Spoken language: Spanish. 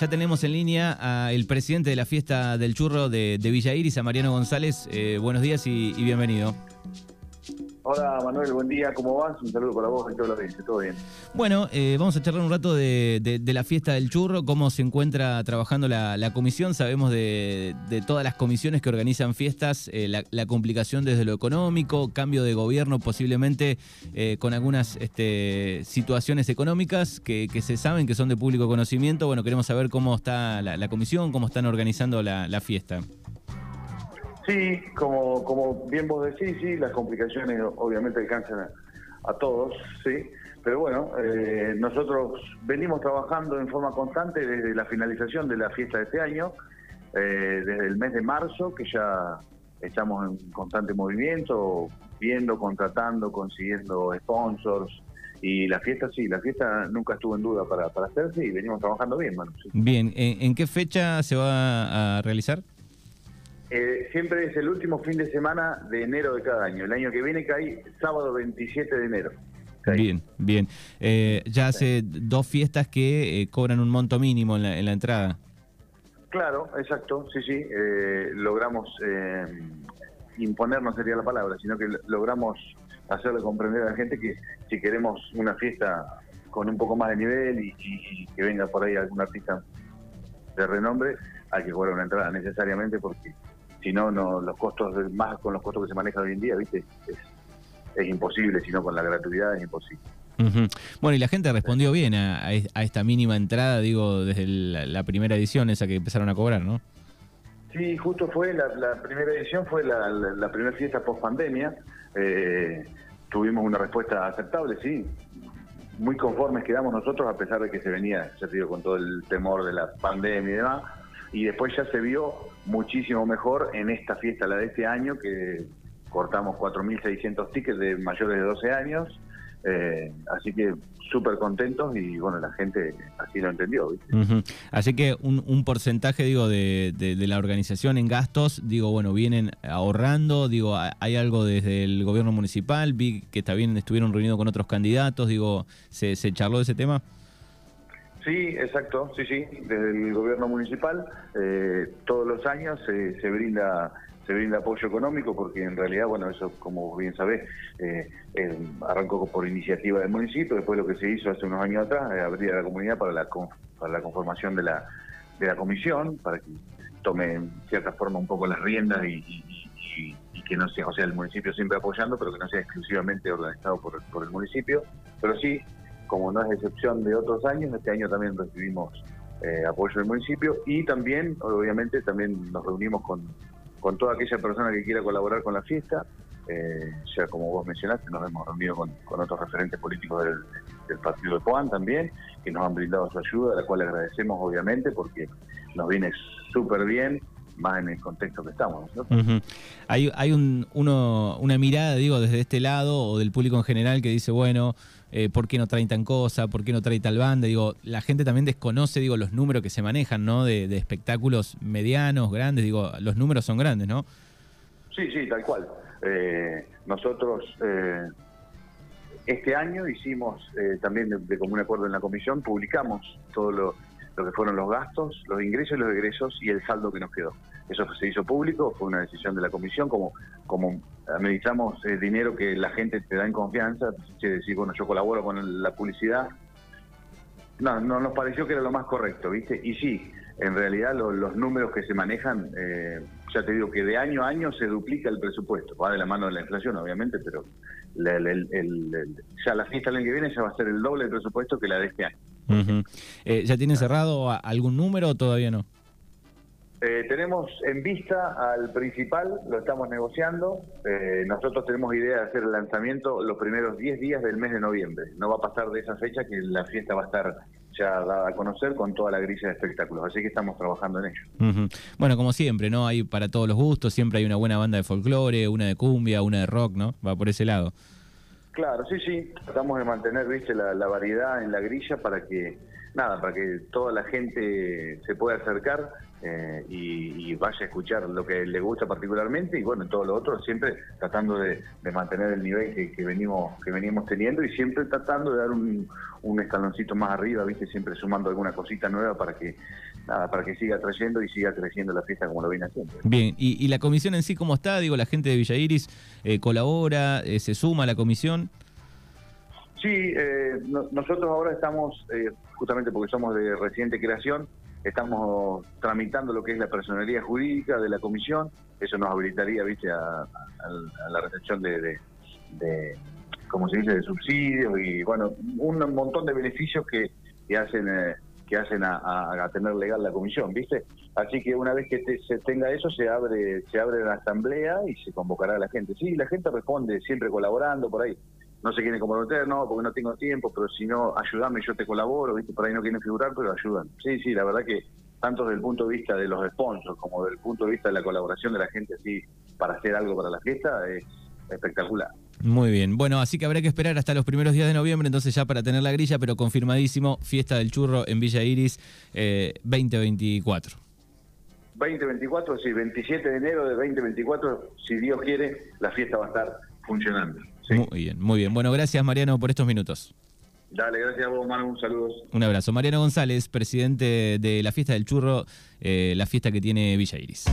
Ya tenemos en línea al presidente de la fiesta del churro de, Villa Iris, a Mariano González. Eh, buenos días y bienvenido. Hola Manuel, buen día, ¿cómo vas? Un saludo para vos y lo que dice, todo bien. Bueno, eh, vamos a charlar un rato de, la fiesta del churro, cómo se encuentra trabajando la, comisión. Sabemos de, todas las comisiones que organizan fiestas, eh, la, complicación desde lo económico, cambio de gobierno posiblemente eh, con algunas este, situaciones económicas que, se saben que son de público conocimiento. Bueno, queremos saber cómo está la, comisión, cómo están organizando la fiesta. Sí, como, como bien vos decís, sí, las complicaciones obviamente alcanzan a, todos, sí, pero bueno, eh, nosotros venimos trabajando en forma constante desde la finalización de la fiesta de este año, eh, desde el mes de marzo, que ya estamos en constante movimiento, viendo, contratando, consiguiendo sponsors, y la fiesta sí, la fiesta nunca estuvo en duda para, para hacerse y venimos trabajando bien, Manu. Bien, ¿en qué fecha se va a realizar? Eh, siempre es el último fin de semana de enero de cada año. El año que viene cae sábado 27 de enero. Bien, bien. Eh, ya hace dos fiestas que eh, cobran un monto mínimo en la, entrada. Claro, exacto, sí, sí. logramos imponer, no sería la palabra, sino que logramos hacerle comprender a la gente que si queremos una fiesta con un poco más de nivel y, que venga por ahí algún artista de renombre, hay que cobrar una entrada necesariamente porque si no, no los costos, más con los costos que se manejan hoy en día, ¿viste? Es, imposible, si no con la gratuidad es imposible. Bueno, y la gente respondió bien a, esta mínima entrada, digo, desde la, primera edición, esa que empezaron a cobrar, ¿no? Sí, justo fue, la, primera edición fue la, primera fiesta post pandemia. Eh, tuvimos una respuesta aceptable, sí. Muy conformes quedamos nosotros, a pesar de que se venía, ya digo, con todo el temor de la pandemia y demás y después ya se vio muchísimo mejor en esta fiesta, la de este año, que cortamos 4.600 tickets de mayores de 12 años, eh, así que súper contentos y bueno, la gente así lo entendió. Así que un, porcentaje, digo, de, la organización en gastos, digo, bueno, vienen ahorrando, digo, hay algo desde el gobierno municipal, vi que también estuvieron reunidos con otros candidatos, digo, ¿se, se charló de ese tema? Sí, exacto, sí, sí, desde el gobierno municipal eh, todos los años se brinda se brinda apoyo económico porque en realidad, bueno, eso como bien sabés, eh, arrancó por iniciativa del municipio, después lo que se hizo hace unos años atrás, eh, abrir a la comunidad para la, para la conformación de la, de la comisión, para que tome en cierta forma un poco las riendas y, que no sea, o sea, el municipio siempre apoyando, pero que no sea exclusivamente organizado por, por el municipio, pero sí como no es excepción de otros años, este año también recibimos eh, apoyo del municipio y también, obviamente, también nos reunimos con, con toda aquella persona que quiera colaborar con la fiesta. Eh, ya como vos mencionaste, nos hemos reunido con, otros referentes políticos del, partido de Puan también, que nos han brindado su ayuda, a la cual agradecemos obviamente porque nos viene súper bien más en el contexto que estamos. Hay, hay un, uno, una mirada, digo, desde este lado o del público en general que dice, bueno, eh, ¿por qué no traen tan cosa? ¿Por qué no trae tal banda? Digo, la gente también desconoce, digo, los números que se manejan, ¿no? De, espectáculos medianos, grandes, digo, los números son grandes, ¿no? Sí, sí, tal cual. Eh, nosotros eh, este año hicimos, también de, de, común acuerdo en la comisión, publicamos todo lo lo que fueron los gastos, los ingresos y los egresos y el saldo que nos quedó. Eso se hizo público, fue una decisión de la comisión, como, como administramos el dinero que la gente te da en confianza, decir, bueno, yo colaboro con la publicidad. No, no nos pareció que era lo más correcto, ¿viste? Y sí, en realidad los números que se manejan, eh, ya te digo que de año a año se duplica el presupuesto, va de la mano de la inflación obviamente, pero ya la fiesta del año que viene ya va a ser el doble del presupuesto que la de este año. Eh, ¿Ya tiene cerrado algún número o todavía no? Eh, tenemos en vista al principal, lo estamos negociando. Eh, nosotros tenemos idea de hacer el lanzamiento los primeros 10 días del mes de noviembre. No va a pasar de esa fecha que la fiesta va a estar ya dada a conocer con toda la grilla de espectáculos. Así que estamos trabajando en ello. Bueno, como siempre, ¿no? Hay para todos los gustos, siempre hay una buena banda de folclore, una de cumbia, una de rock, ¿no? Va por ese lado. Claro, sí, sí. Tratamos de mantener, viste, la, variedad en la grilla para que nada, para que toda la gente se pueda acercar eh, y, vaya a escuchar lo que le gusta particularmente y bueno, todo lo otro siempre tratando de, mantener el nivel que, venimos que venimos teniendo y siempre tratando de dar un, un escaloncito más arriba, viste, siempre sumando alguna cosita nueva para que nada, para que siga trayendo y siga creciendo la fiesta como lo viene haciendo. Bien, y, la comisión en sí cómo está, digo, la gente de Villa Iris eh, colabora, eh, se suma a la comisión. Sí, nosotros ahora estamos, justamente porque somos de reciente creación, Estamos tramitando lo que es la personalidad jurídica de la comisión, eso nos habilitaría, viste, a, la recepción de, de, como se dice, de subsidios y, bueno, un montón de beneficios que, que hacen... Eh, que hacen a, tener legal la comisión, ¿viste? Así que una vez que se tenga eso, se abre se abre la asamblea y se convocará a la gente. Sí, la gente responde siempre colaborando por ahí no se quieren comprometer, no, porque no tengo tiempo, pero si no, ayúdame, yo te colaboro, ¿viste? Por ahí no quieren figurar, pero ayudan. Sí, sí, la verdad que tanto desde el punto de vista de los sponsors como desde el punto de vista de la colaboración de la gente así para hacer algo para la fiesta es espectacular. Muy bien, bueno, así que habrá que esperar hasta los primeros días de noviembre, entonces ya para tener la grilla, pero confirmadísimo, fiesta del churro en Villa Iris 2024. 2024, sí, 27 de enero de 2024, si Dios quiere, la fiesta va a estar funcionando. Muy bien, muy bien. Bueno, gracias Mariano por estos minutos. Dale, gracias a vos, Manu. Un saludo. Un abrazo. Mariano González, presidente de la fiesta del churro, eh, la fiesta que tiene Villa Iris.